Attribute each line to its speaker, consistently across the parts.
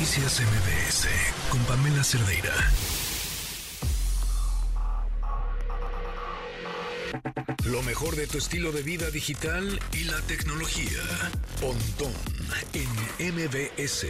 Speaker 1: Noticias MBS con Pamela Cerdeira. Lo mejor de tu estilo de vida digital y la tecnología. Pontón en MBS.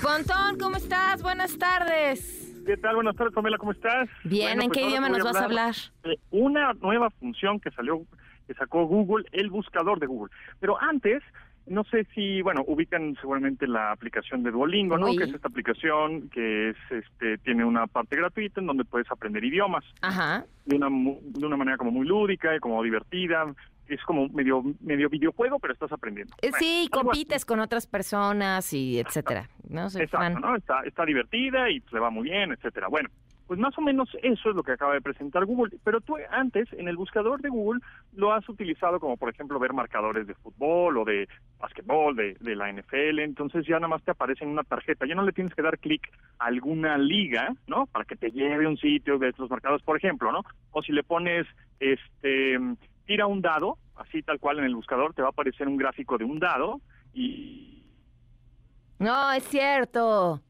Speaker 2: Pontón, ¿cómo estás? Buenas tardes.
Speaker 3: ¿Qué tal? Buenas tardes, Pamela, ¿cómo estás?
Speaker 2: Bien,
Speaker 3: Bueno,
Speaker 2: ¿en
Speaker 3: pues
Speaker 2: qué idioma nos vas a hablar?
Speaker 3: de una nueva función que salió, que sacó Google, el buscador de Google. Pero antes, no sé si, bueno, ubican seguramente la aplicación de Duolingo, ¿no?
Speaker 2: Uy.
Speaker 3: Que es esta aplicación que es, este, tiene una parte gratuita en donde puedes aprender idiomas
Speaker 2: Ajá.
Speaker 3: de una de una manera como muy lúdica y como divertida. Es como medio medio videojuego, pero estás aprendiendo.
Speaker 2: Eh,
Speaker 3: Bueno,
Speaker 2: Sí,
Speaker 3: así.
Speaker 2: compites con otras personas y etcétera. No soy
Speaker 3: Exacto,
Speaker 2: fan.
Speaker 3: ¿no? Está, está divertida y le va muy bien, etcétera. Bueno, pues más o menos eso es lo que acaba de presentar Google. Pero tú antes, en el buscador de Google, lo has utilizado como, por ejemplo, ver marcadores de fútbol o de básquetbol, de, de la NFL. Entonces ya nada más te aparece en una tarjeta. Ya no le tienes que dar clic a alguna liga, ¿no? Para que te lleve a un sitio, ves los marcadores, por ejemplo, ¿no? O si le pones, este, tira un dado, así tal cual en el buscador, te va a aparecer un gráfico de un dado y
Speaker 2: No, es cierto.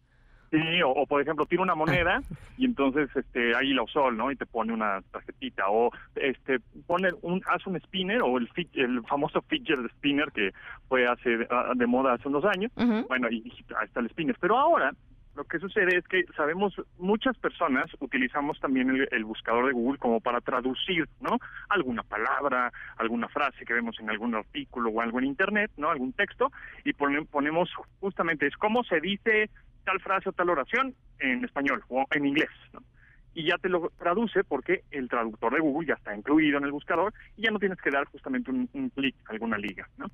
Speaker 3: Sí, o, o, por ejemplo, tira una moneda y entonces este águila o sol, ¿no? Y te pone una tarjetita o este pone un haz un spinner o el el famoso fidget spinner que fue hace ah, de moda hace unos años. Bueno, y, y ahí está el spinner, pero ahora lo que sucede es que sabemos muchas personas utilizamos también el, el buscador de Google como para traducir, ¿no? Alguna palabra, alguna frase que vemos en algún artículo o algo en internet, ¿no? Algún texto y pone- ponemos justamente es cómo se dice tal frase o tal oración en español o en inglés, ¿no? Y ya te lo traduce porque el traductor de Google ya está incluido en el buscador y ya no tienes que dar justamente un, un clic a alguna liga, ¿no?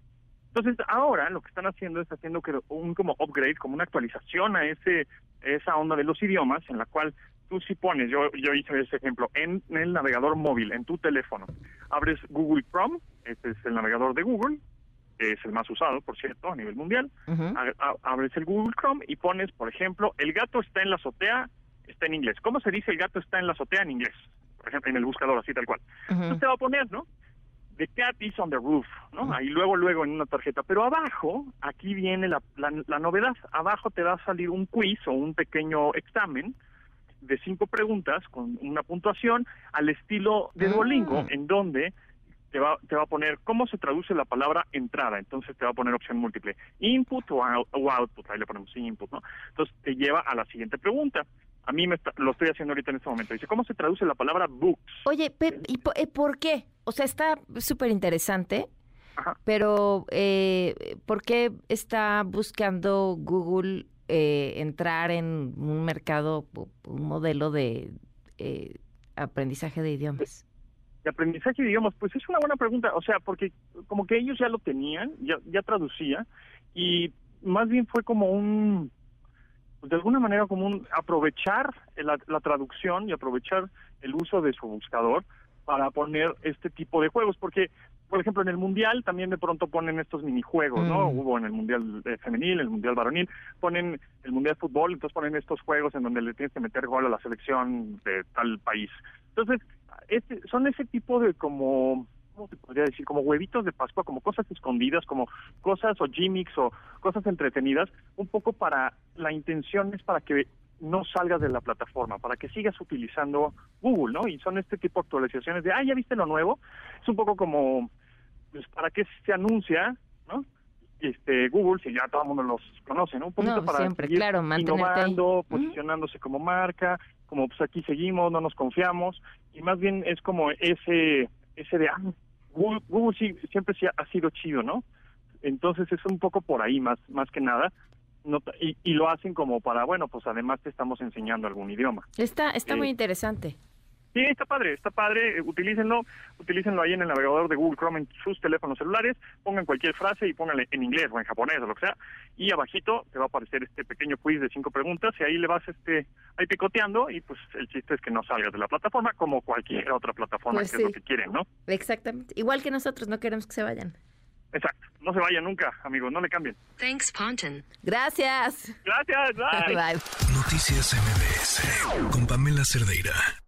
Speaker 3: Entonces ahora lo que están haciendo es haciendo que un como upgrade, como una actualización a ese esa onda de los idiomas en la cual tú si pones, yo yo hice ese ejemplo en, el navegador móvil, en tu teléfono, abres Google Chrome, este es el navegador de Google, que es el más usado, por cierto, a nivel mundial,
Speaker 2: Ujú.
Speaker 3: a- a- abres el Google Chrome y pones, por ejemplo, el gato está en la azotea, está en inglés. ¿Cómo se dice el gato está en la azotea en inglés? Por ejemplo, en el buscador, así tal cual. Entonces te va a poner, ¿no? The cat is on the roof, ¿no? Ahí luego, luego en una tarjeta. Pero abajo, aquí viene la, la, la novedad. Abajo te va a salir un quiz o un pequeño examen de cinco preguntas con una puntuación al estilo de
Speaker 2: Mm.
Speaker 3: Duolingo, en donde te va, te va a poner cómo se traduce la palabra entrada. Entonces te va a poner opción múltiple. Input o, out- o output. Ahí le ponemos input, ¿no? Entonces te lleva a la siguiente pregunta. A mí me está- lo estoy haciendo ahorita en este momento. Dice, ¿cómo se traduce la palabra books?
Speaker 2: Oye, Pep, ¿y po- eh, por qué? O sea, está súper interesante, pero eh, ¿por qué está buscando Google eh, entrar en un mercado, un modelo de eh, aprendizaje de idiomas?
Speaker 3: de aprendizaje de idiomas, pues es una buena pregunta, o sea, porque como que ellos ya lo tenían, ya, ya traducía, y más bien fue como un, pues de alguna manera como un aprovechar la, la traducción y aprovechar el uso de su buscador para poner este tipo de juegos, porque por ejemplo en el mundial también de pronto ponen estos minijuegos, ¿no?
Speaker 2: Mm.
Speaker 3: Hubo en el mundial eh, femenil, el mundial varonil, ponen el mundial de fútbol, entonces ponen estos juegos en donde le tienes que meter gol a la selección de tal país. Entonces, este, son ese tipo de como, ¿cómo se podría decir? Como huevitos de Pascua, como cosas escondidas, como cosas o gimmicks o cosas entretenidas, un poco para, la intención es para que no salgas de la plataforma, para que sigas utilizando Google, ¿no? Y son este tipo de actualizaciones de, ah, ya viste lo nuevo. Es un poco como, pues, ¿para qué se anuncia, no? Este, Google, si ya todo el mundo los conoce, ¿no? Un poquito
Speaker 2: No,
Speaker 3: para
Speaker 2: siempre,
Speaker 3: seguir
Speaker 2: claro, ahí.
Speaker 3: innovando,
Speaker 2: Ujú.
Speaker 3: posicionándose como marca, como pues aquí seguimos, no nos confiamos, y más bien es como ese, ese de, ah, Google, Google sí, siempre sí ha, ha sido chido, ¿no? Entonces es un poco por ahí más, más que nada, no, y, y lo hacen como para, bueno, pues además te estamos enseñando algún idioma.
Speaker 2: Está, está muy interesante.
Speaker 3: Sí, está padre, está padre, eh, utilícenlo, utilícenlo ahí en el navegador de Google Chrome en sus teléfonos celulares, pongan cualquier frase y pónganle en inglés o en japonés o lo que sea, y abajito te va a aparecer este pequeño quiz de cinco preguntas y ahí le vas este ahí picoteando y pues el chiste es que no salgas de la plataforma como cualquier otra plataforma
Speaker 2: Pues
Speaker 3: que
Speaker 2: sí.
Speaker 3: es lo que quieren, ¿no?
Speaker 2: Exactamente. Igual que nosotros, no queremos que se vayan.
Speaker 3: Exacto, no se vayan nunca, amigos, no le cambien.
Speaker 4: Thanks, Ponton.
Speaker 2: Gracias.
Speaker 3: Gracias, bye.
Speaker 2: Bye.
Speaker 1: Noticias MBS con Pamela Cerdeira.